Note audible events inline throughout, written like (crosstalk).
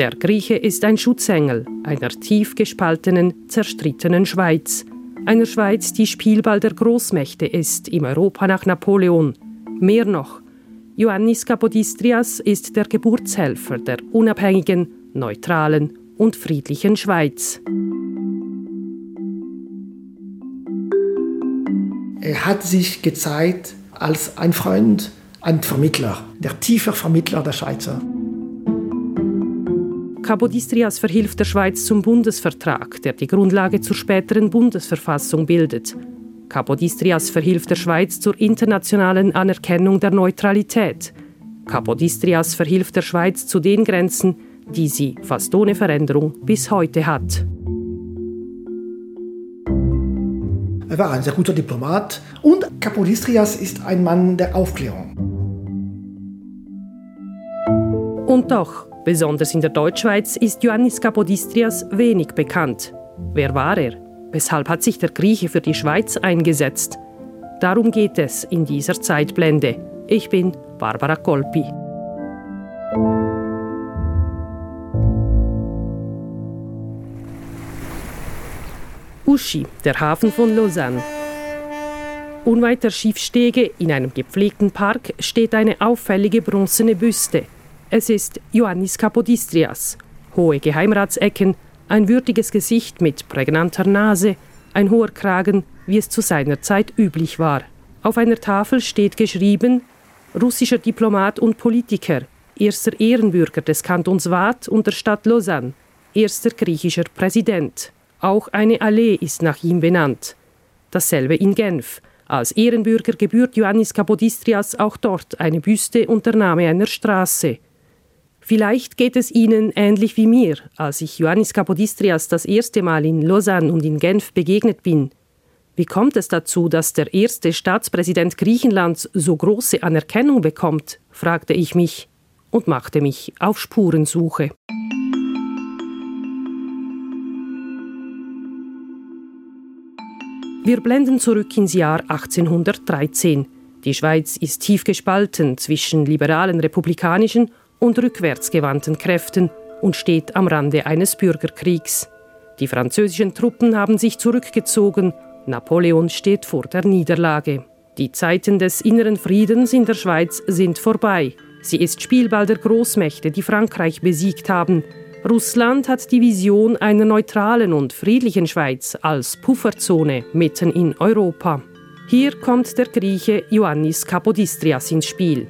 Der Grieche ist ein Schutzengel einer tief gespaltenen, zerstrittenen Schweiz. Einer Schweiz, die Spielball der Großmächte ist im Europa nach Napoleon. Mehr noch, Ioannis Kapodistrias ist der Geburtshelfer der unabhängigen, neutralen und friedlichen Schweiz. Er hat sich gezeigt als ein Freund, ein Vermittler, der tiefe Vermittler der Schweizer. Kapodistrias verhilft der Schweiz zum Bundesvertrag, der die Grundlage zur späteren Bundesverfassung bildet. Kapodistrias verhilft der Schweiz zur internationalen Anerkennung der Neutralität. Kapodistrias verhilft der Schweiz zu den Grenzen, die sie fast ohne Veränderung bis heute hat. Er war ein sehr guter Diplomat und Kapodistrias ist ein Mann der Aufklärung. Und doch, besonders in der Deutschschweiz, ist Ioannis Kapodistrias wenig bekannt. Wer war er? Weshalb hat sich der Grieche für die Schweiz eingesetzt? Darum geht es in dieser Zeitblende. Ich bin Barbara Kolpi. Uschi, der Hafen von Lausanne. Unweit der Schiffstege in einem gepflegten Park steht eine auffällige bronzene Büste. Es ist Ioannis Kapodistrias. Hohe Geheimratsecken, ein würdiges Gesicht mit prägnanter Nase, ein hoher Kragen, wie es zu seiner Zeit üblich war. Auf einer Tafel steht geschrieben russischer Diplomat und Politiker, erster Ehrenbürger des Kantons Waadt und der Stadt Lausanne, erster griechischer Präsident. Auch eine Allee ist nach ihm benannt. Dasselbe in Genf. Als Ehrenbürger gebührt Ioannis Kapodistrias auch dort eine Büste und der Name einer Straße. Vielleicht geht es Ihnen ähnlich wie mir, als ich Ioannis Kapodistrias das erste Mal in Lausanne und in Genf begegnet bin. Wie kommt es dazu, dass der erste Staatspräsident Griechenlands so große Anerkennung bekommt? fragte ich mich und machte mich auf Spurensuche. Wir blenden zurück ins Jahr 1813. Die Schweiz ist tief gespalten zwischen liberalen republikanischen und rückwärtsgewandten Kräften und steht am Rande eines Bürgerkriegs. Die französischen Truppen haben sich zurückgezogen, Napoleon steht vor der Niederlage. Die Zeiten des inneren Friedens in der Schweiz sind vorbei. Sie ist Spielball der Großmächte, die Frankreich besiegt haben, Russland hat die Vision einer neutralen und friedlichen Schweiz als Pufferzone mitten in Europa. Hier kommt der Grieche Ioannis Kapodistrias ins Spiel.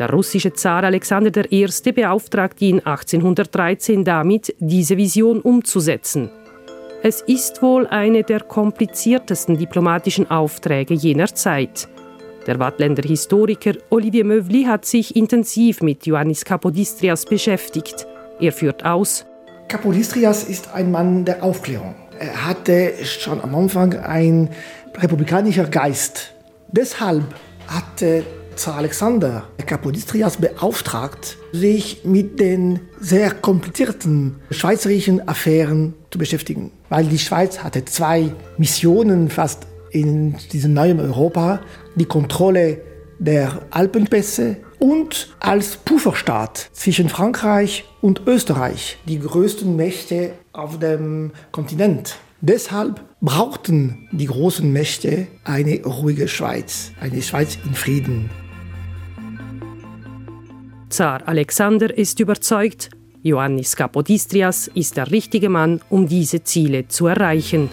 Der russische Zar Alexander I. beauftragt ihn 1813 damit, diese Vision umzusetzen. Es ist wohl eine der kompliziertesten diplomatischen Aufträge jener Zeit. Der Wattländer Historiker Olivier Mövli hat sich intensiv mit Ioannis Kapodistrias beschäftigt. Er führt aus. Kapodistrias ist ein Mann der Aufklärung. Er hatte schon am Anfang einen republikanischen Geist. Deshalb hatte Zar Alexander Kapodistrias beauftragt, sich mit den sehr komplizierten schweizerischen Affären zu beschäftigen. Weil die Schweiz hatte zwei Missionen fast in diesem neuen Europa. Die Kontrolle der Alpenpässe und als Pufferstaat zwischen Frankreich und Österreich, die größten Mächte auf dem Kontinent. Deshalb brauchten die großen Mächte eine ruhige Schweiz, eine Schweiz in Frieden. Zar Alexander ist überzeugt, Ioannis Kapodistrias ist der richtige Mann, um diese Ziele zu erreichen.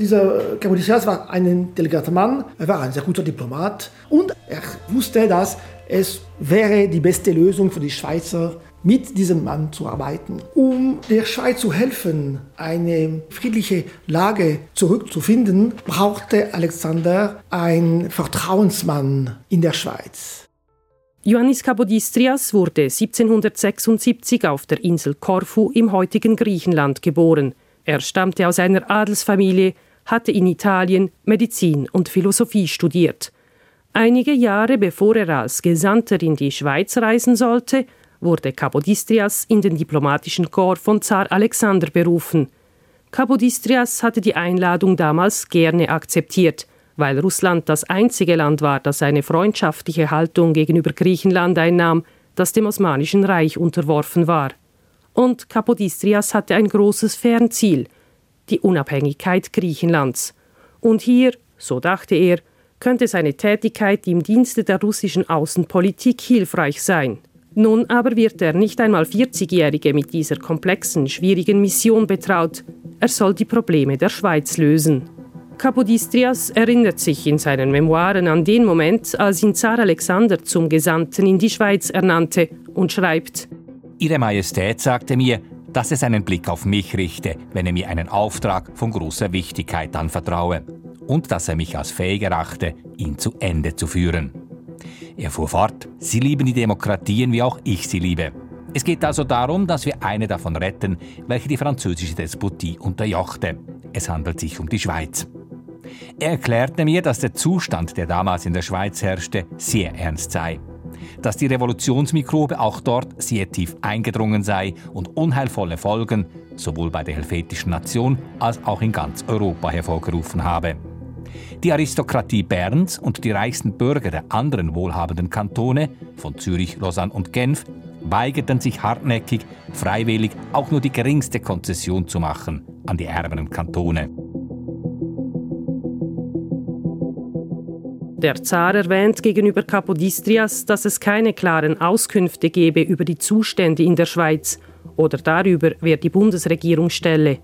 Dieser Kapodistrias war ein intelligenter Mann, er war ein sehr guter Diplomat und er wusste, dass es wäre die beste Lösung für die Schweizer, mit diesem Mann zu arbeiten. Um der Schweiz zu helfen, eine friedliche Lage zurückzufinden, brauchte Alexander einen Vertrauensmann in der Schweiz. Ioannis Kapodistrias wurde 1776 auf der Insel Korfu im heutigen Griechenland geboren. Er stammte aus einer Adelsfamilie, hatte in Italien Medizin und Philosophie studiert. Einige Jahre bevor er als Gesandter in die Schweiz reisen sollte, wurde Kapodistrias in den diplomatischen Korps von Zar Alexander berufen. Kapodistrias hatte die Einladung damals gerne akzeptiert, weil Russland das einzige Land war, das eine freundschaftliche Haltung gegenüber Griechenland einnahm, das dem Osmanischen Reich unterworfen war. Und Kapodistrias hatte ein großes Fernziel, die Unabhängigkeit Griechenlands. Und hier, so dachte er, könnte seine Tätigkeit im Dienste der russischen Außenpolitik hilfreich sein. Nun aber wird der nicht einmal 40-Jährige mit dieser komplexen, schwierigen Mission betraut. Er soll die Probleme der Schweiz lösen. Kapodistrias erinnert sich in seinen Memoiren an den Moment, als ihn Zar Alexander zum Gesandten in die Schweiz ernannte und schreibt: Ihre Majestät sagte mir, dass es einen Blick auf mich richte, wenn er mir einen Auftrag von großer Wichtigkeit anvertraue und dass er mich als fähig erachte, ihn zu Ende zu führen. Er fuhr fort, Sie lieben die Demokratien, wie auch ich sie liebe. Es geht also darum, dass wir eine davon retten, welche die französische Despotie unterjochte. Es handelt sich um die Schweiz. Er erklärte mir, dass der Zustand, der damals in der Schweiz herrschte, sehr ernst sei. Dass die Revolutionsmikrobe auch dort sehr tief eingedrungen sei und unheilvolle Folgen sowohl bei der helvetischen Nation als auch in ganz Europa hervorgerufen habe. Die Aristokratie Berns und die reichsten Bürger der anderen wohlhabenden Kantone, von Zürich, Lausanne und Genf, weigerten sich hartnäckig, freiwillig auch nur die geringste Konzession zu machen an die ärmeren Kantone. Der Zar erwähnt gegenüber Kapodistrias, dass es keine klaren Auskünfte gebe über die Zustände in der Schweiz oder darüber, wer die Bundesregierung stelle.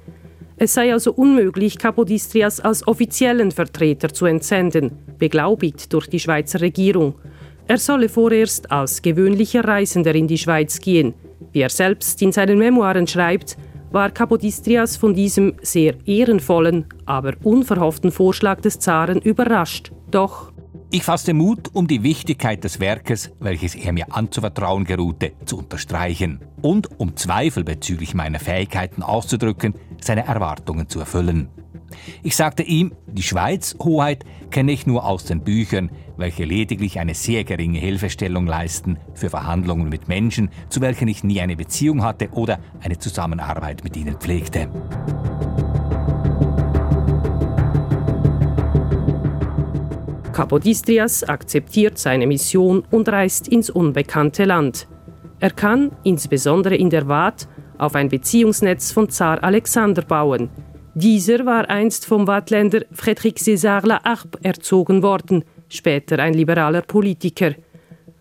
Es sei also unmöglich, Kapodistrias als offiziellen Vertreter zu entsenden, beglaubigt durch die Schweizer Regierung. Er solle vorerst als gewöhnlicher Reisender in die Schweiz gehen. Wie er selbst in seinen Memoiren schreibt, war Kapodistrias von diesem sehr ehrenvollen, aber unverhofften Vorschlag des Zaren überrascht. Doch ich fasste Mut, um die Wichtigkeit des Werkes, welches er mir anzuvertrauen geruhte, zu unterstreichen und um Zweifel bezüglich meiner Fähigkeiten auszudrücken, seine Erwartungen zu erfüllen. Ich sagte ihm, die Schweiz, Hoheit, kenne ich nur aus den Büchern, welche lediglich eine sehr geringe Hilfestellung leisten für Verhandlungen mit Menschen, zu welchen ich nie eine Beziehung hatte oder eine Zusammenarbeit mit ihnen pflegte. Kapodistrias akzeptiert seine Mission und reist ins unbekannte Land. Er kann, insbesondere in der Waadt, auf ein Beziehungsnetz von Zar Alexander bauen. Dieser war einst vom Wattländer Frédéric César La Harpe erzogen worden, später ein liberaler Politiker.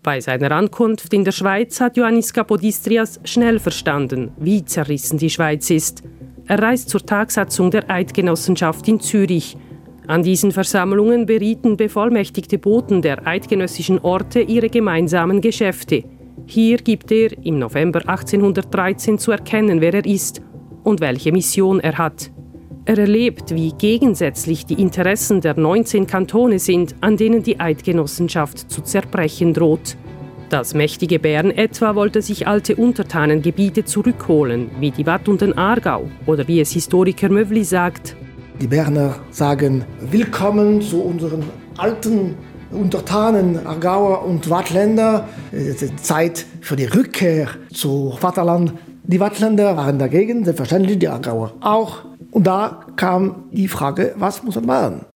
Bei seiner Ankunft in der Schweiz hat Johannes Kapodistrias schnell verstanden, wie zerrissen die Schweiz ist. Er reist zur Tagsatzung der Eidgenossenschaft in Zürich – an diesen Versammlungen berieten bevollmächtigte Boten der eidgenössischen Orte ihre gemeinsamen Geschäfte. Hier gibt er im November 1813 zu erkennen, wer er ist und welche Mission er hat. Er erlebt, wie gegensätzlich die Interessen der 19 Kantone sind, an denen die Eidgenossenschaft zu zerbrechen droht. Das mächtige Bern etwa wollte sich alte Untertanengebiete zurückholen, wie die Watt und den Aargau, oder wie es Historiker Mövli sagt, die Berner sagen Willkommen zu unseren alten Untertanen, Argauer und Wattländer. Es ist Zeit für die Rückkehr zu Vaterland. Die Wattländer waren dagegen, selbstverständlich die Argauer auch. Und da kam die Frage, was muss man machen?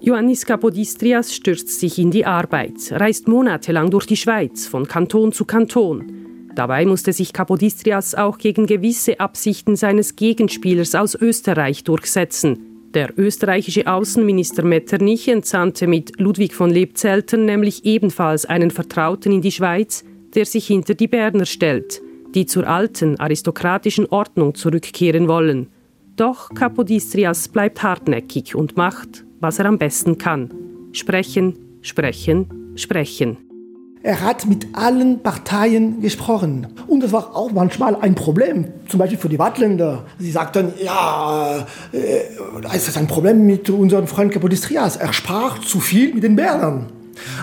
Ioannis Kapodistrias stürzt sich in die Arbeit, reist monatelang durch die Schweiz, von Kanton zu Kanton. Dabei musste sich Kapodistrias auch gegen gewisse Absichten seines Gegenspielers aus Österreich durchsetzen. Der österreichische Außenminister Metternich entsandte mit Ludwig von Lebzeltern nämlich ebenfalls einen Vertrauten in die Schweiz, der sich hinter die Berner stellt, die zur alten aristokratischen Ordnung zurückkehren wollen. Doch Kapodistrias bleibt hartnäckig und macht, was er am besten kann. Sprechen, sprechen, sprechen. Er hat mit allen Parteien gesprochen. Und das war auch manchmal ein Problem, zum Beispiel für die Wattländer. Sie sagten, ja, äh, ist das ein Problem mit unserem Freund Kapodistrias. Er sprach zu viel mit den Bernern.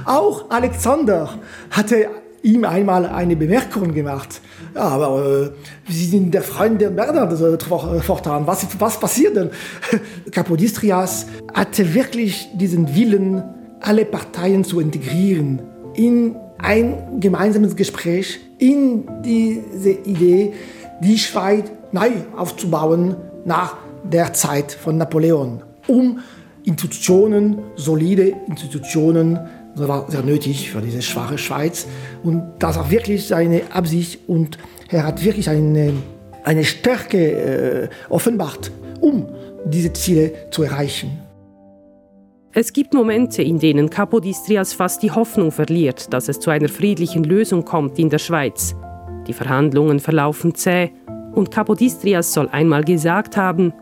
Auch Alexander hatte ihm einmal eine Bemerkung gemacht. Ja, aber äh, Sie sind der Freund der Berner äh, fortan. Was, was passiert denn? (laughs) Kapodistrias hatte wirklich diesen Willen, alle Parteien zu integrieren in ein gemeinsames Gespräch in diese Idee, die Schweiz neu aufzubauen nach der Zeit von Napoleon, um Institutionen, solide Institutionen, das war sehr nötig für diese schwache Schweiz. Und das war wirklich seine Absicht und er hat wirklich eine, eine Stärke äh, offenbart, um diese Ziele zu erreichen. Es gibt Momente, in denen Capodistrias fast die Hoffnung verliert, dass es zu einer friedlichen Lösung kommt in der Schweiz. Die Verhandlungen verlaufen zäh und Capodistrias soll einmal gesagt haben,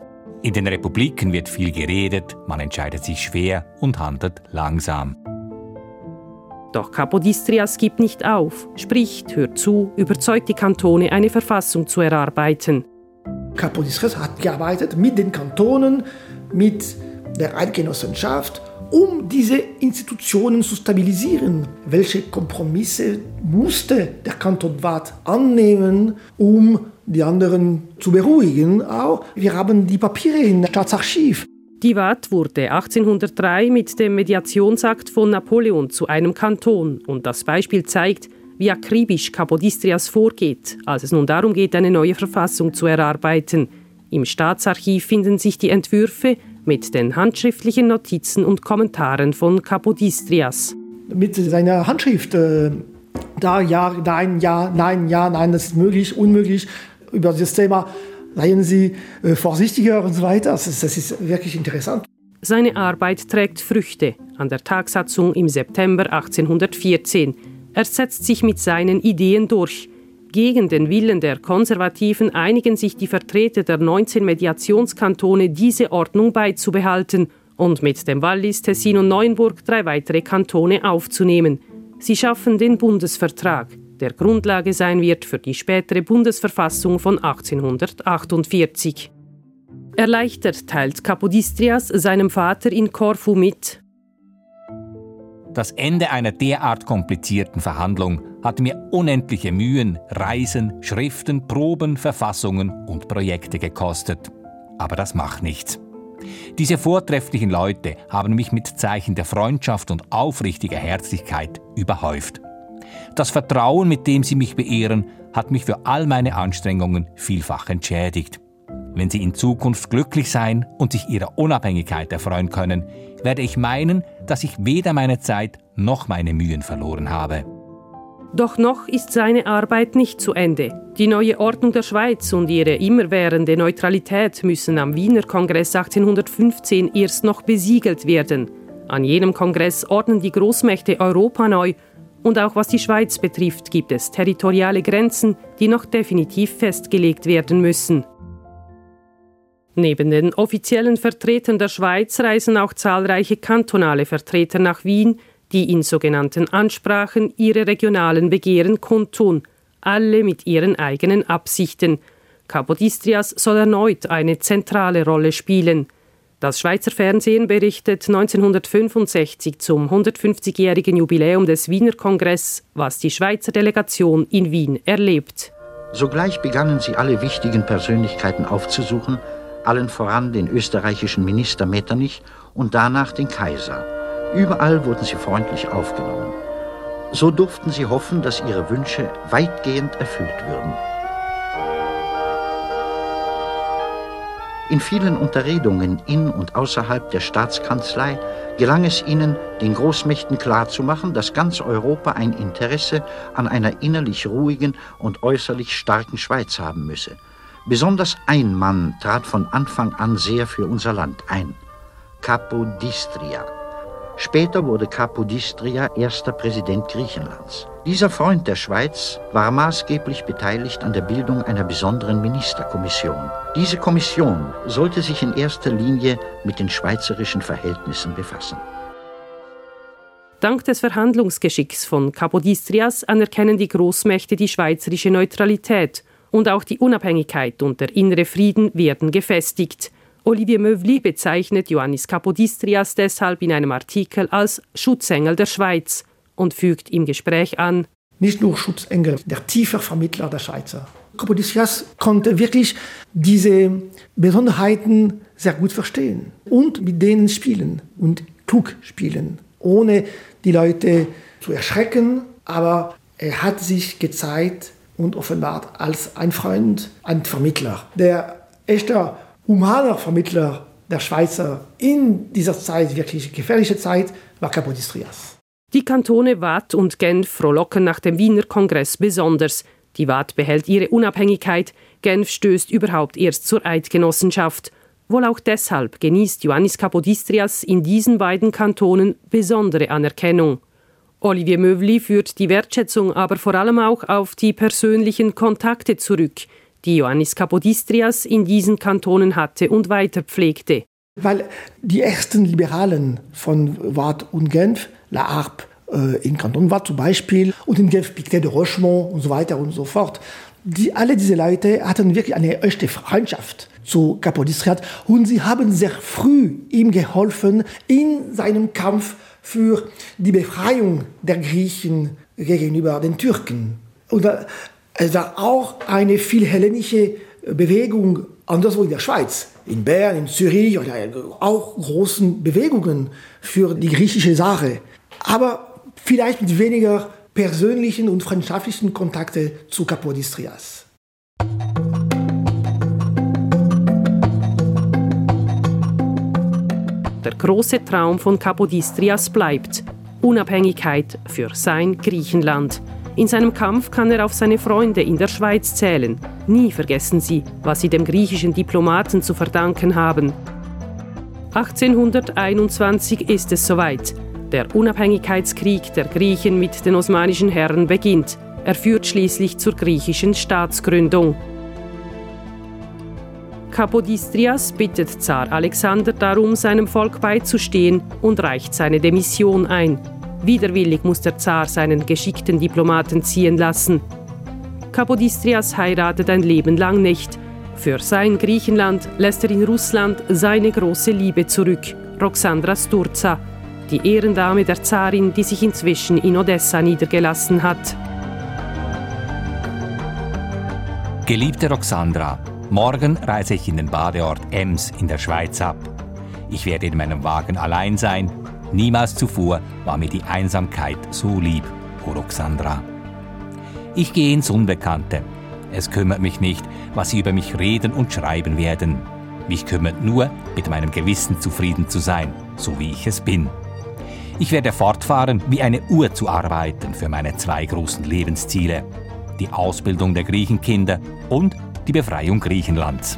in den Republiken wird viel geredet, man entscheidet sich schwer und handelt langsam. Doch Capodistrias gibt nicht auf, spricht, hört zu, überzeugt die Kantone, eine Verfassung zu erarbeiten. Capodistrias hat gearbeitet mit den Kantonen, mit der Eidgenossenschaft, um diese Institutionen zu stabilisieren. Welche Kompromisse musste der Kanton Waadt annehmen, um die anderen zu beruhigen? Auch wir haben die Papiere im Staatsarchiv. Die Waadt wurde 1803 mit dem Mediationsakt von Napoleon zu einem Kanton und das Beispiel zeigt, wie akribisch Kapodistrias vorgeht, als es nun darum geht, eine neue Verfassung zu erarbeiten. Im Staatsarchiv finden sich die Entwürfe mit den handschriftlichen Notizen und Kommentaren von Kapodistrias. Mit seiner Handschrift, äh, da ja, nein, ja, nein, ja, nein, das ist möglich, unmöglich, über das Thema seien Sie äh, vorsichtiger und so weiter. Das ist, das ist wirklich interessant. Seine Arbeit trägt Früchte an der Tagsatzung im September 1814. Er setzt sich mit seinen Ideen durch. Gegen den Willen der Konservativen einigen sich die Vertreter der 19 Mediationskantone, diese Ordnung beizubehalten und mit dem Wallis, Tessin und Neuenburg drei weitere Kantone aufzunehmen. Sie schaffen den Bundesvertrag der Grundlage sein wird für die spätere Bundesverfassung von 1848. Erleichtert teilt Kapodistrias seinem Vater in Korfu mit. Das Ende einer derart komplizierten Verhandlung hat mir unendliche Mühen, Reisen, Schriften, Proben, Verfassungen und Projekte gekostet. Aber das macht nichts. Diese vortrefflichen Leute haben mich mit Zeichen der Freundschaft und aufrichtiger Herzlichkeit überhäuft. Das Vertrauen, mit dem Sie mich beehren, hat mich für all meine Anstrengungen vielfach entschädigt. Wenn Sie in Zukunft glücklich sein und sich Ihrer Unabhängigkeit erfreuen können, werde ich meinen, dass ich weder meine Zeit noch meine Mühen verloren habe. Doch noch ist seine Arbeit nicht zu Ende. Die neue Ordnung der Schweiz und ihre immerwährende Neutralität müssen am Wiener Kongress 1815 erst noch besiegelt werden. An jenem Kongress ordnen die Großmächte Europa neu und auch was die Schweiz betrifft, gibt es territoriale Grenzen, die noch definitiv festgelegt werden müssen. Neben den offiziellen Vertretern der Schweiz reisen auch zahlreiche kantonale Vertreter nach Wien, die in sogenannten Ansprachen ihre regionalen Begehren kundtun, alle mit ihren eigenen Absichten. Capodistrias soll erneut eine zentrale Rolle spielen – das Schweizer Fernsehen berichtet 1965 zum 150-jährigen Jubiläum des Wiener Kongress, was die Schweizer Delegation in Wien erlebt. Sogleich begannen sie alle wichtigen Persönlichkeiten aufzusuchen, allen voran den österreichischen Minister Metternich und danach den Kaiser. Überall wurden sie freundlich aufgenommen. So durften sie hoffen, dass ihre Wünsche weitgehend erfüllt würden. In vielen Unterredungen in und außerhalb der Staatskanzlei gelang es ihnen, den Großmächten klarzumachen, dass ganz Europa ein Interesse an einer innerlich ruhigen und äußerlich starken Schweiz haben müsse. Besonders ein Mann trat von Anfang an sehr für unser Land ein, Capodistria. Später wurde Capodistria erster Präsident Griechenlands. Dieser Freund der Schweiz war maßgeblich beteiligt an der Bildung einer besonderen Ministerkommission. Diese Kommission sollte sich in erster Linie mit den schweizerischen Verhältnissen befassen. Dank des Verhandlungsgeschicks von Capodistrias anerkennen die Großmächte die schweizerische Neutralität und auch die Unabhängigkeit und der innere Frieden werden gefestigt. Olivier Meuvli bezeichnet Johannes Capodistrias deshalb in einem Artikel als Schutzengel der Schweiz und fügt im Gespräch an, nicht nur Schutzengel, der tiefe Vermittler der Schweizer. Capodistrias konnte wirklich diese Besonderheiten sehr gut verstehen und mit denen spielen und klug spielen, ohne die Leute zu erschrecken, aber er hat sich gezeigt und offenbart als ein Freund, ein Vermittler, der echter humaner Vermittler der Schweizer in dieser Zeit, wirklich gefährliche Zeit, war Kapodistrias. Die Kantone Waadt und Genf frohlocken nach dem Wiener Kongress besonders. Die Waadt behält ihre Unabhängigkeit, Genf stößt überhaupt erst zur Eidgenossenschaft. Wohl auch deshalb genießt Ioannis Kapodistrias in diesen beiden Kantonen besondere Anerkennung. Olivier Mövli führt die Wertschätzung aber vor allem auch auf die persönlichen Kontakte zurück, die Ioannis Kapodistrias in diesen Kantonen hatte und weiter pflegte. Weil die ersten Liberalen von Waadt und Genf, La Harpe äh, in Kanton Waadt zum Beispiel und in Genf Pictet de Rochemont und so weiter und so fort, die, alle diese Leute hatten wirklich eine echte Freundschaft zu Kapodistrias und sie haben sehr früh ihm geholfen in seinem Kampf für die Befreiung der Griechen gegenüber den Türken. Und es war auch eine philhellenische Bewegung anderswo in der Schweiz, in Bern, in Zürich, auch großen Bewegungen für die griechische Sache. Aber vielleicht mit weniger persönlichen und freundschaftlichen Kontakte zu Kapodistrias. Der große Traum von Kapodistrias bleibt Unabhängigkeit für sein Griechenland. In seinem Kampf kann er auf seine Freunde in der Schweiz zählen. Nie vergessen sie, was sie dem griechischen Diplomaten zu verdanken haben. 1821 ist es soweit. Der Unabhängigkeitskrieg der Griechen mit den osmanischen Herren beginnt. Er führt schließlich zur griechischen Staatsgründung. Kapodistrias bittet Zar Alexander darum, seinem Volk beizustehen und reicht seine Demission ein. Widerwillig muss der Zar seinen geschickten Diplomaten ziehen lassen. Kapodistrias heiratet ein Leben lang nicht. Für sein Griechenland lässt er in Russland seine große Liebe zurück, Roxandra Sturza, die Ehrendame der Zarin, die sich inzwischen in Odessa niedergelassen hat. Geliebte Roxandra, morgen reise ich in den Badeort Ems in der Schweiz ab. Ich werde in meinem Wagen allein sein Niemals zuvor war mir die Einsamkeit so lieb, O Roxandra. Ich gehe ins Unbekannte. Es kümmert mich nicht, was Sie über mich reden und schreiben werden. Mich kümmert nur, mit meinem Gewissen zufrieden zu sein, so wie ich es bin. Ich werde fortfahren, wie eine Uhr zu arbeiten für meine zwei großen Lebensziele. Die Ausbildung der Griechenkinder und die Befreiung Griechenlands.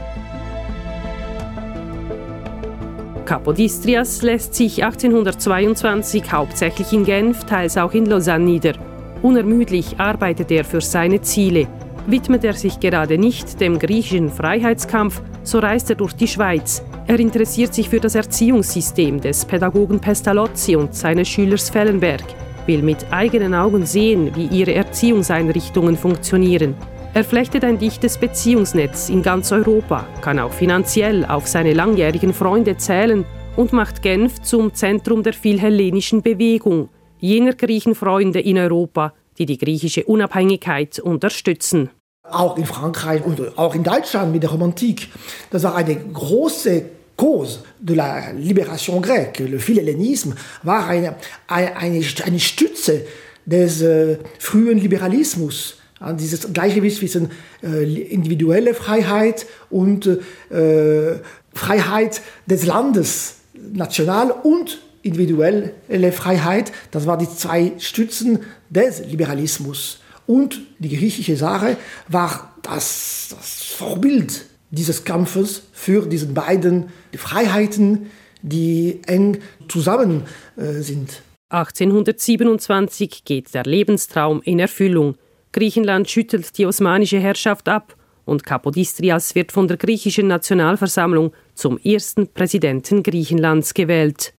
Kapodistrias lässt sich 1822 hauptsächlich in Genf, teils auch in Lausanne nieder. Unermüdlich arbeitet er für seine Ziele. Widmet er sich gerade nicht dem griechischen Freiheitskampf, so reist er durch die Schweiz. Er interessiert sich für das Erziehungssystem des Pädagogen Pestalozzi und seines Schülers Fellenberg, will mit eigenen Augen sehen, wie ihre Erziehungseinrichtungen funktionieren. Er flechtet ein dichtes Beziehungsnetz in ganz Europa, kann auch finanziell auf seine langjährigen Freunde zählen und macht Genf zum Zentrum der philhellenischen Bewegung, jener Griechenfreunde in Europa, die die griechische Unabhängigkeit unterstützen. Auch in Frankreich und auch in Deutschland mit der Romantik. Das war eine große cause de la libération grecque. Le Philhellenisme war eine, eine, eine Stütze des äh, frühen Liberalismus dieses Gleichgewicht zwischen äh, individuelle Freiheit und äh, Freiheit des Landes, national und individuelle Freiheit, das waren die zwei Stützen des Liberalismus. Und die griechische Sache war das, das Vorbild dieses Kampfes für diese beiden Freiheiten, die eng zusammen äh, sind. 1827 geht der Lebenstraum in Erfüllung. Griechenland schüttelt die osmanische Herrschaft ab und Kapodistrias wird von der griechischen Nationalversammlung zum ersten Präsidenten Griechenlands gewählt.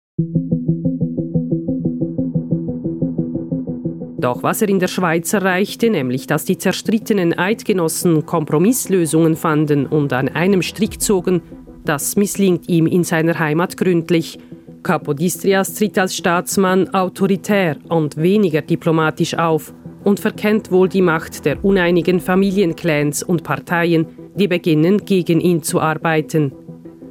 Doch was er in der Schweiz erreichte, nämlich dass die zerstrittenen Eidgenossen Kompromisslösungen fanden und an einem Strick zogen, das misslingt ihm in seiner Heimat gründlich. Kapodistrias tritt als Staatsmann autoritär und weniger diplomatisch auf und verkennt wohl die Macht der uneinigen Familienclans und Parteien, die beginnen, gegen ihn zu arbeiten.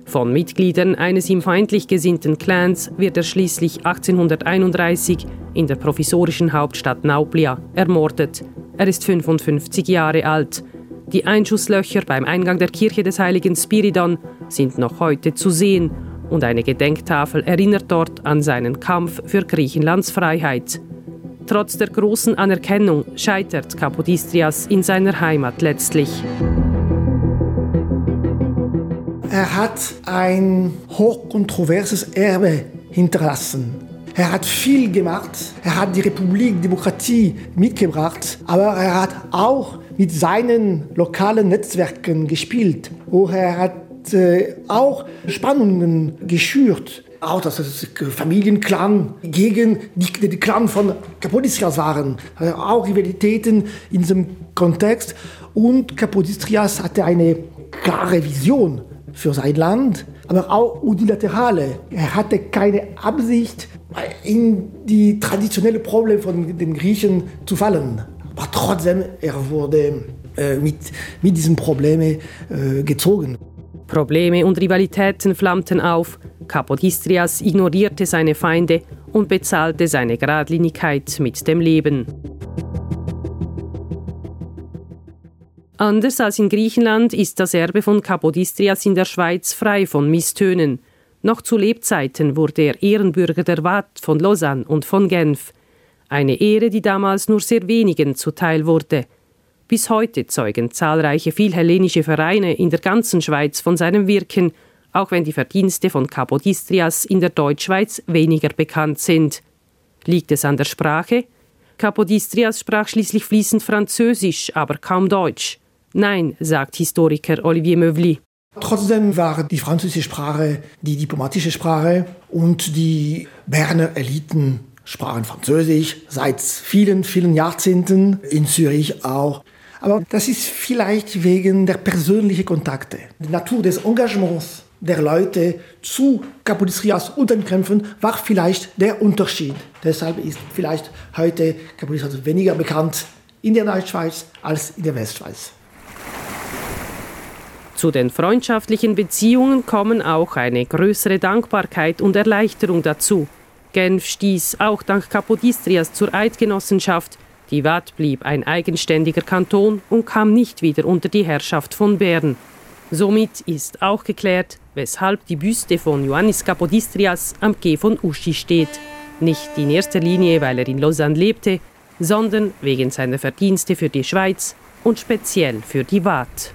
Von Mitgliedern eines ihm feindlich gesinnten Clans wird er schließlich 1831 in der provisorischen Hauptstadt Nauplia ermordet. Er ist 55 Jahre alt. Die Einschusslöcher beim Eingang der Kirche des heiligen Spiridon sind noch heute zu sehen und eine Gedenktafel erinnert dort an seinen Kampf für Griechenlands Freiheit. Trotz der großen Anerkennung scheitert Kapodistrias in seiner Heimat letztlich. Er hat ein hochkontroverses Erbe hinterlassen. Er hat viel gemacht. Er hat die Republik, Demokratie mitgebracht. Aber er hat auch mit seinen lokalen Netzwerken gespielt. Wo er hat äh, auch Spannungen geschürt. Auch dass es Familienclan gegen die, die Clan von Kapodistrias waren. Also auch Rivalitäten in diesem Kontext. Und Kapodistrias hatte eine klare Vision für sein Land, aber auch unilaterale. Er hatte keine Absicht, in die traditionelle Probleme von den Griechen zu fallen. Aber trotzdem, er wurde äh, mit, mit diesen Problemen äh, gezogen. Probleme und Rivalitäten flammten auf. Kapodistrias ignorierte seine Feinde und bezahlte seine Gradlinigkeit mit dem Leben. Anders als in Griechenland ist das Erbe von Kapodistrias in der Schweiz frei von Misstönen. Noch zu Lebzeiten wurde er Ehrenbürger der Watt von Lausanne und von Genf. Eine Ehre, die damals nur sehr wenigen zuteil wurde. Bis heute zeugen zahlreiche philhellenische Vereine in der ganzen Schweiz von seinem Wirken, auch wenn die Verdienste von Kapodistrias in der Deutschschweiz weniger bekannt sind. Liegt es an der Sprache? Kapodistrias sprach schließlich fließend Französisch, aber kaum Deutsch. Nein, sagt Historiker Olivier Meuvli. Trotzdem war die französische Sprache die diplomatische Sprache und die Berner Eliten sprachen Französisch seit vielen, vielen Jahrzehnten, in Zürich auch. Aber das ist vielleicht wegen der persönlichen Kontakte, die Natur des Engagements der Leute zu Kapodistrias und den Kämpfen war vielleicht der Unterschied. Deshalb ist vielleicht heute Kapodistrias weniger bekannt in der Deutschschweiz als in der Westschweiz. Zu den freundschaftlichen Beziehungen kommen auch eine größere Dankbarkeit und Erleichterung dazu. Genf stieß auch dank Kapodistrias zur Eidgenossenschaft. Die Watt blieb ein eigenständiger Kanton und kam nicht wieder unter die Herrschaft von Bern. Somit ist auch geklärt, weshalb die Büste von Ioannis Kapodistrias am Quai von Uschi steht. Nicht in erster Linie, weil er in Lausanne lebte, sondern wegen seiner Verdienste für die Schweiz und speziell für die Waadt.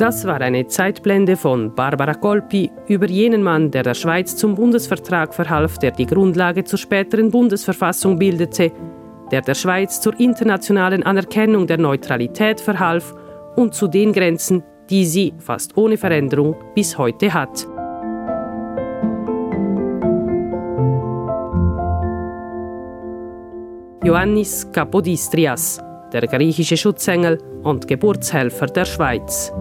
Das war eine Zeitblende von Barbara Colpi über jenen Mann, der der Schweiz zum Bundesvertrag verhalf, der die Grundlage zur späteren Bundesverfassung bildete, der der Schweiz zur internationalen Anerkennung der Neutralität verhalf und zu den Grenzen, die sie fast ohne Veränderung bis heute hat. Ioannis Kapodistrias, der griechische Schutzengel und Geburtshelfer der Schweiz.